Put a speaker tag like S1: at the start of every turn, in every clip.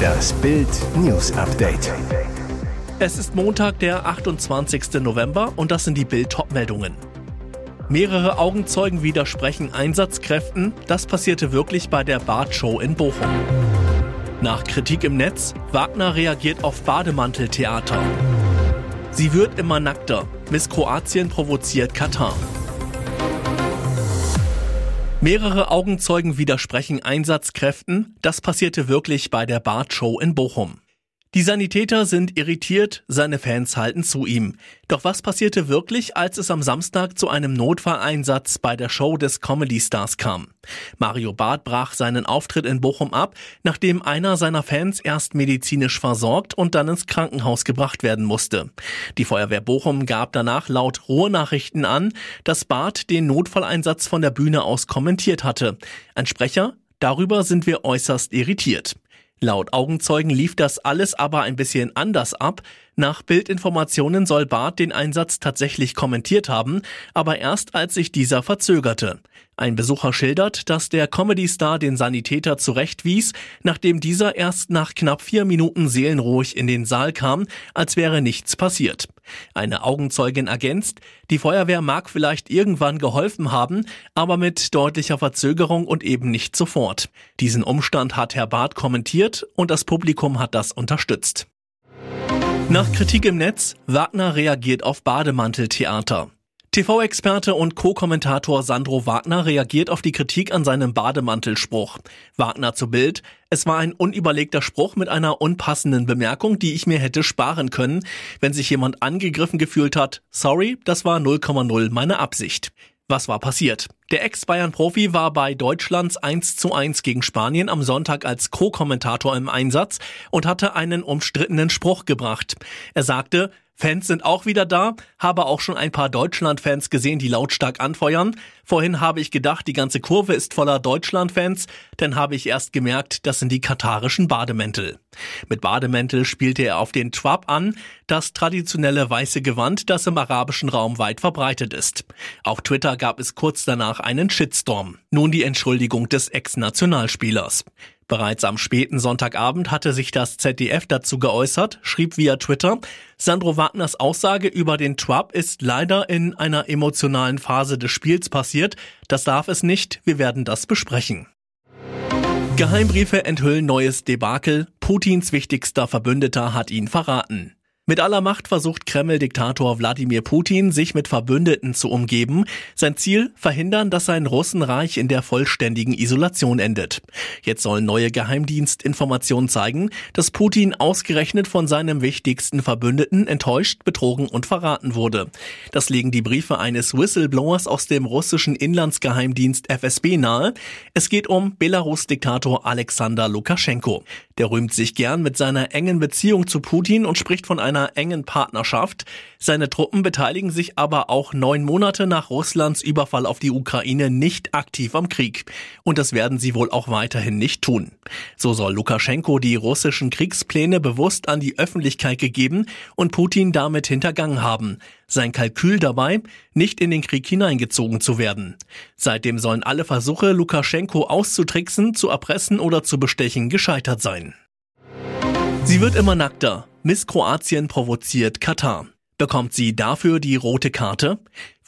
S1: Das Bild News Update.
S2: Es ist Montag, der 28. November und das sind die Bild meldungen Mehrere Augenzeugen widersprechen Einsatzkräften. Das passierte wirklich bei der Bad-Show in Bochum. Nach Kritik im Netz, Wagner reagiert auf Bademanteltheater. Sie wird immer nackter. Miss Kroatien provoziert Katar. Mehrere Augenzeugen widersprechen Einsatzkräften. Das passierte wirklich bei der Bart-Show in Bochum. Die Sanitäter sind irritiert, seine Fans halten zu ihm. Doch was passierte wirklich, als es am Samstag zu einem Notfalleinsatz bei der Show des Comedy Stars kam? Mario Barth brach seinen Auftritt in Bochum ab, nachdem einer seiner Fans erst medizinisch versorgt und dann ins Krankenhaus gebracht werden musste. Die Feuerwehr Bochum gab danach laut Ruhrnachrichten an, dass Barth den Notfalleinsatz von der Bühne aus kommentiert hatte. Ein Sprecher? Darüber sind wir äußerst irritiert. Laut Augenzeugen lief das alles aber ein bisschen anders ab. Nach Bildinformationen soll Barth den Einsatz tatsächlich kommentiert haben, aber erst als sich dieser verzögerte. Ein Besucher schildert, dass der Comedy-Star den Sanitäter zurechtwies, nachdem dieser erst nach knapp vier Minuten seelenruhig in den Saal kam, als wäre nichts passiert. Eine Augenzeugin ergänzt, die Feuerwehr mag vielleicht irgendwann geholfen haben, aber mit deutlicher Verzögerung und eben nicht sofort. Diesen Umstand hat Herr Barth kommentiert und das Publikum hat das unterstützt. Nach Kritik im Netz, Wagner reagiert auf Bademanteltheater. TV-Experte und Co-Kommentator Sandro Wagner reagiert auf die Kritik an seinem Bademantelspruch. Wagner zu Bild, es war ein unüberlegter Spruch mit einer unpassenden Bemerkung, die ich mir hätte sparen können, wenn sich jemand angegriffen gefühlt hat. Sorry, das war 0,0 meine Absicht. Was war passiert? Der Ex-Bayern-Profi war bei Deutschlands 1 zu 1 gegen Spanien am Sonntag als Co-Kommentator im Einsatz und hatte einen umstrittenen Spruch gebracht. Er sagte, Fans sind auch wieder da, habe auch schon ein paar Deutschland-Fans gesehen, die lautstark anfeuern. Vorhin habe ich gedacht, die ganze Kurve ist voller Deutschland-Fans, dann habe ich erst gemerkt, das sind die katarischen Bademäntel. Mit Bademäntel spielte er auf den Trap an, das traditionelle weiße Gewand, das im arabischen Raum weit verbreitet ist. Auf Twitter gab es kurz danach einen Shitstorm. Nun die Entschuldigung des Ex-Nationalspielers. Bereits am späten Sonntagabend hatte sich das ZDF dazu geäußert, schrieb via Twitter, Sandro Wagners Aussage über den Trump ist leider in einer emotionalen Phase des Spiels passiert. Das darf es nicht. Wir werden das besprechen. Geheimbriefe enthüllen neues Debakel. Putins wichtigster Verbündeter hat ihn verraten. Mit aller Macht versucht Kreml-Diktator Wladimir Putin, sich mit Verbündeten zu umgeben. Sein Ziel, verhindern, dass sein Russenreich in der vollständigen Isolation endet. Jetzt sollen neue Geheimdienstinformationen zeigen, dass Putin ausgerechnet von seinem wichtigsten Verbündeten enttäuscht, betrogen und verraten wurde. Das legen die Briefe eines Whistleblowers aus dem russischen Inlandsgeheimdienst FSB nahe. Es geht um Belarus-Diktator Alexander Lukaschenko. Der rühmt sich gern mit seiner engen Beziehung zu Putin und spricht von einer einer engen Partnerschaft. Seine Truppen beteiligen sich aber auch neun Monate nach Russlands Überfall auf die Ukraine nicht aktiv am Krieg. Und das werden sie wohl auch weiterhin nicht tun. So soll Lukaschenko die russischen Kriegspläne bewusst an die Öffentlichkeit gegeben und Putin damit hintergangen haben. Sein Kalkül dabei, nicht in den Krieg hineingezogen zu werden. Seitdem sollen alle Versuche, Lukaschenko auszutricksen, zu erpressen oder zu bestechen, gescheitert sein. Sie wird immer nackter. Miss Kroatien provoziert Katar. Bekommt sie dafür die rote Karte?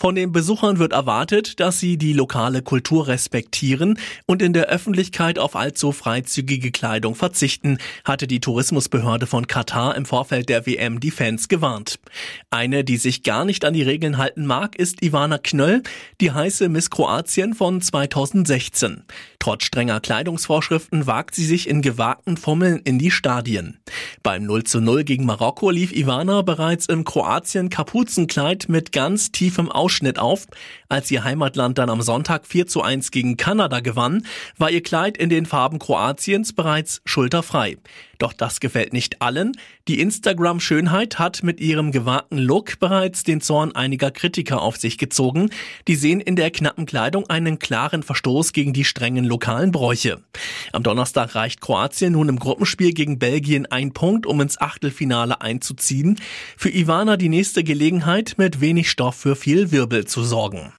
S2: Von den Besuchern wird erwartet, dass sie die lokale Kultur respektieren und in der Öffentlichkeit auf allzu freizügige Kleidung verzichten, hatte die Tourismusbehörde von Katar im Vorfeld der WM die Fans gewarnt. Eine, die sich gar nicht an die Regeln halten mag, ist Ivana Knöll, die heiße Miss Kroatien von 2016. Trotz strenger Kleidungsvorschriften wagt sie sich in gewagten Fummeln in die Stadien. Beim 0 zu 0 gegen Marokko lief Ivana bereits im Kroatien Kapuzenkleid mit ganz tiefem Ausschnitt Ausschnitt auf. Als ihr Heimatland dann am Sonntag 4 zu 1 gegen Kanada gewann, war ihr Kleid in den Farben Kroatiens bereits schulterfrei. Doch das gefällt nicht allen. Die Instagram-Schönheit hat mit ihrem gewagten Look bereits den Zorn einiger Kritiker auf sich gezogen. Die sehen in der knappen Kleidung einen klaren Verstoß gegen die strengen lokalen Bräuche. Am Donnerstag reicht Kroatien nun im Gruppenspiel gegen Belgien ein Punkt, um ins Achtelfinale einzuziehen. Für Ivana die nächste Gelegenheit, mit wenig Stoff für viel Wirbel zu sorgen.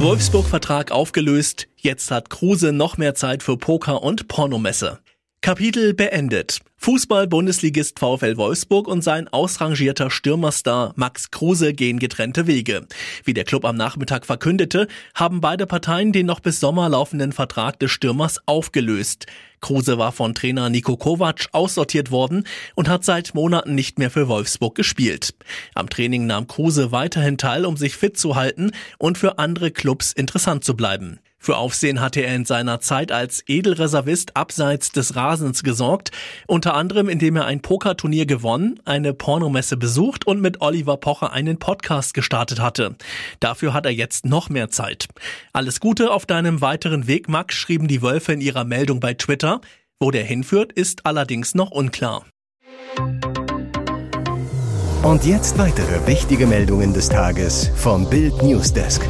S2: Wolfsburg-Vertrag aufgelöst. Jetzt hat Kruse noch mehr Zeit für Poker und Pornomesse. Kapitel beendet. Fußball-Bundesligist VfL Wolfsburg und sein ausrangierter Stürmerstar Max Kruse gehen getrennte Wege. Wie der Club am Nachmittag verkündete, haben beide Parteien den noch bis Sommer laufenden Vertrag des Stürmers aufgelöst. Kruse war von Trainer Niko Kovac aussortiert worden und hat seit Monaten nicht mehr für Wolfsburg gespielt. Am Training nahm Kruse weiterhin teil, um sich fit zu halten und für andere Clubs interessant zu bleiben. Für Aufsehen hatte er in seiner Zeit als Edelreservist abseits des Rasens gesorgt, unter anderem indem er ein Pokerturnier gewonnen, eine Pornomesse besucht und mit Oliver Pocher einen Podcast gestartet hatte. Dafür hat er jetzt noch mehr Zeit. Alles Gute auf deinem weiteren Weg, Max, schrieben die Wölfe in ihrer Meldung bei Twitter. Wo der hinführt, ist allerdings noch unklar.
S1: Und jetzt weitere wichtige Meldungen des Tages vom Bild Newsdesk.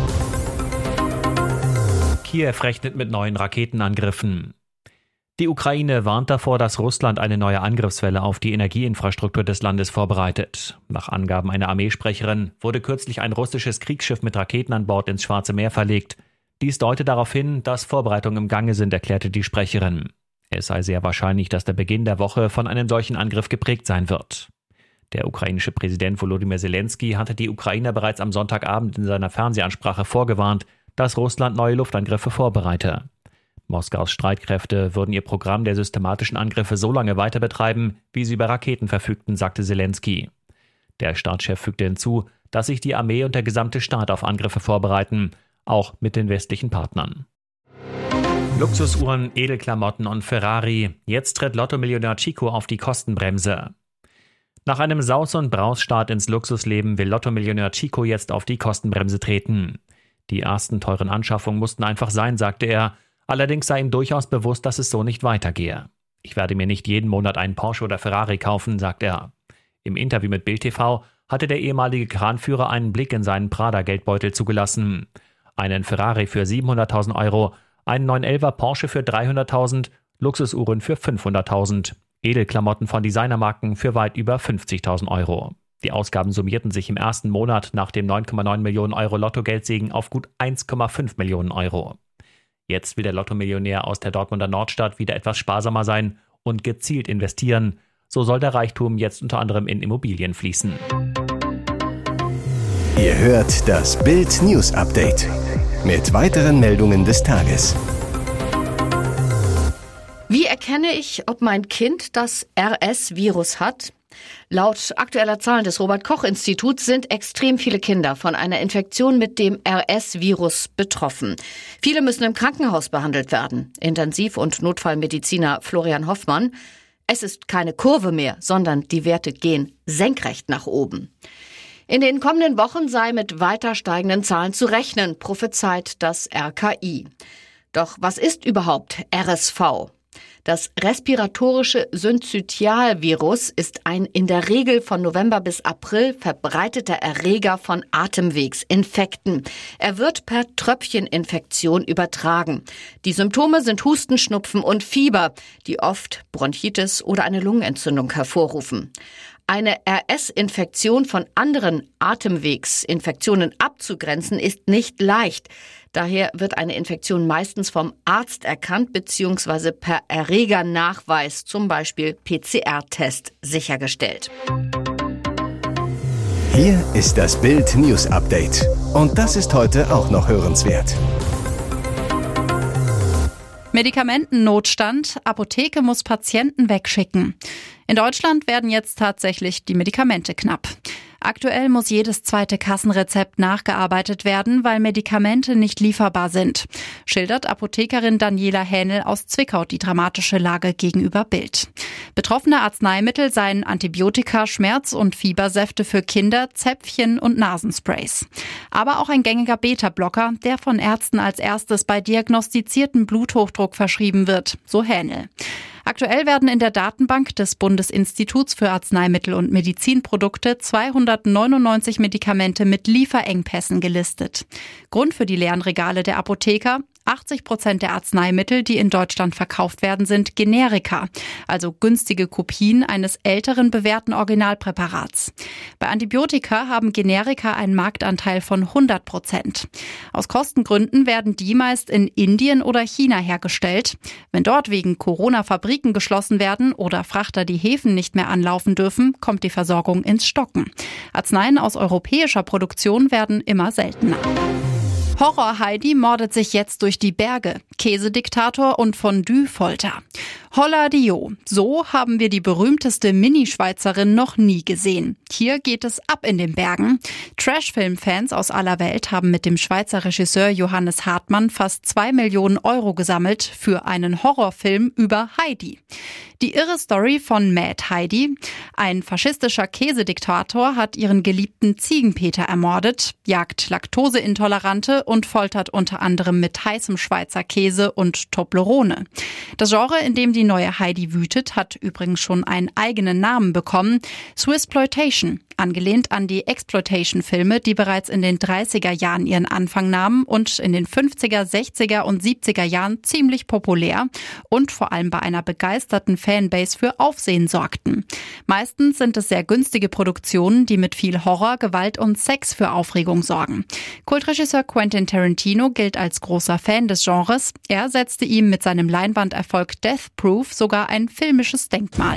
S3: Kiew rechnet mit neuen Raketenangriffen. Die Ukraine warnt davor, dass Russland eine neue Angriffswelle auf die Energieinfrastruktur des Landes vorbereitet. Nach Angaben einer Armeesprecherin wurde kürzlich ein russisches Kriegsschiff mit Raketen an Bord ins Schwarze Meer verlegt. Dies deutet darauf hin, dass Vorbereitungen im Gange sind, erklärte die Sprecherin. Es sei sehr wahrscheinlich, dass der Beginn der Woche von einem solchen Angriff geprägt sein wird. Der ukrainische Präsident Volodymyr Zelensky hatte die Ukrainer bereits am Sonntagabend in seiner Fernsehansprache vorgewarnt, dass Russland neue Luftangriffe vorbereite. Moskaus Streitkräfte würden ihr Programm der systematischen Angriffe so lange weiter betreiben, wie sie über Raketen verfügten, sagte Zelensky. Der Staatschef fügte hinzu, dass sich die Armee und der gesamte Staat auf Angriffe vorbereiten, auch mit den westlichen Partnern. Luxusuhren, Edelklamotten und Ferrari. Jetzt tritt Lotto-Millionär Chico auf die Kostenbremse. Nach einem Saus- und Brausstart ins Luxusleben will Lotto-Millionär Chico jetzt auf die Kostenbremse treten. Die ersten teuren Anschaffungen mussten einfach sein, sagte er. Allerdings sei ihm durchaus bewusst, dass es so nicht weitergehe. Ich werde mir nicht jeden Monat einen Porsche oder Ferrari kaufen, sagt er. Im Interview mit Bild TV hatte der ehemalige Kranführer einen Blick in seinen Prada-Geldbeutel zugelassen. Einen Ferrari für 700.000 Euro, einen 911er Porsche für 300.000, Luxusuhren für 500.000, Edelklamotten von Designermarken für weit über 50.000 Euro. Die Ausgaben summierten sich im ersten Monat nach dem 9,9 Millionen Euro Lottogeldsegen auf gut 1,5 Millionen Euro. Jetzt will der Lottomillionär aus der Dortmunder Nordstadt wieder etwas sparsamer sein und gezielt investieren. So soll der Reichtum jetzt unter anderem in Immobilien fließen.
S1: Ihr hört das Bild News Update mit weiteren Meldungen des Tages.
S4: Wie erkenne ich, ob mein Kind das RS-Virus hat? Laut aktueller Zahlen des Robert Koch Instituts sind extrem viele Kinder von einer Infektion mit dem RS-Virus betroffen. Viele müssen im Krankenhaus behandelt werden. Intensiv- und Notfallmediziner Florian Hoffmann. Es ist keine Kurve mehr, sondern die Werte gehen senkrecht nach oben. In den kommenden Wochen sei mit weiter steigenden Zahlen zu rechnen, prophezeit das RKI. Doch was ist überhaupt RSV? Das respiratorische Synzytialvirus ist ein in der Regel von November bis April verbreiteter Erreger von Atemwegsinfekten. Er wird per Tröpfcheninfektion übertragen. Die Symptome sind Husten, Schnupfen und Fieber, die oft Bronchitis oder eine Lungenentzündung hervorrufen. Eine RS-Infektion von anderen Atemwegsinfektionen abzugrenzen ist nicht leicht. Daher wird eine Infektion meistens vom Arzt erkannt bzw. per Erregernachweis, zum Beispiel PCR-Test, sichergestellt.
S1: Hier ist das Bild News Update. Und das ist heute auch noch hörenswert.
S5: Medikamentennotstand. Apotheke muss Patienten wegschicken. In Deutschland werden jetzt tatsächlich die Medikamente knapp. Aktuell muss jedes zweite Kassenrezept nachgearbeitet werden, weil Medikamente nicht lieferbar sind, schildert Apothekerin Daniela Hähnel aus Zwickau die dramatische Lage gegenüber Bild. Betroffene Arzneimittel seien Antibiotika, Schmerz- und Fiebersäfte für Kinder, Zäpfchen und Nasensprays. Aber auch ein gängiger Beta-Blocker, der von Ärzten als erstes bei diagnostizierten Bluthochdruck verschrieben wird, so Hähnel. Aktuell werden in der Datenbank des Bundesinstituts für Arzneimittel und Medizinprodukte 299 Medikamente mit Lieferengpässen gelistet. Grund für die leeren Regale der Apotheker 80 Prozent der Arzneimittel, die in Deutschland verkauft werden, sind Generika, also günstige Kopien eines älteren bewährten Originalpräparats. Bei Antibiotika haben Generika einen Marktanteil von 100 Prozent. Aus Kostengründen werden die meist in Indien oder China hergestellt. Wenn dort wegen Corona Fabriken geschlossen werden oder Frachter die Häfen nicht mehr anlaufen dürfen, kommt die Versorgung ins Stocken. Arzneien aus europäischer Produktion werden immer seltener. Horror Heidi mordet sich jetzt durch die Berge. Käsediktator und Fondue-Folter. Holla Dio. So haben wir die berühmteste Mini-Schweizerin noch nie gesehen. Hier geht es ab in den Bergen. Trash-Film-Fans aus aller Welt haben mit dem Schweizer Regisseur Johannes Hartmann fast zwei Millionen Euro gesammelt für einen Horrorfilm über Heidi. Die irre Story von Mad Heidi. Ein faschistischer Käsediktator hat ihren geliebten Ziegenpeter ermordet, jagt Laktoseintolerante und foltert unter anderem mit heißem Schweizer Käse und Toblerone. Das Genre, in dem die neue Heidi wütet, hat übrigens schon einen eigenen Namen bekommen. Swissploitation, angelehnt an die Exploitation-Filme, die bereits in den 30er Jahren ihren Anfang nahmen und in den 50er, 60er und 70er Jahren ziemlich populär und vor allem bei einer begeisterten Fanbase für Aufsehen sorgten. Meistens sind es sehr günstige Produktionen, die mit viel Horror, Gewalt und Sex für Aufregung sorgen. Kultregisseur Quentin Tarantino gilt als großer Fan des Genres. Er setzte ihm mit seinem Leinwanderfolg Death Proof sogar ein filmisches Denkmal.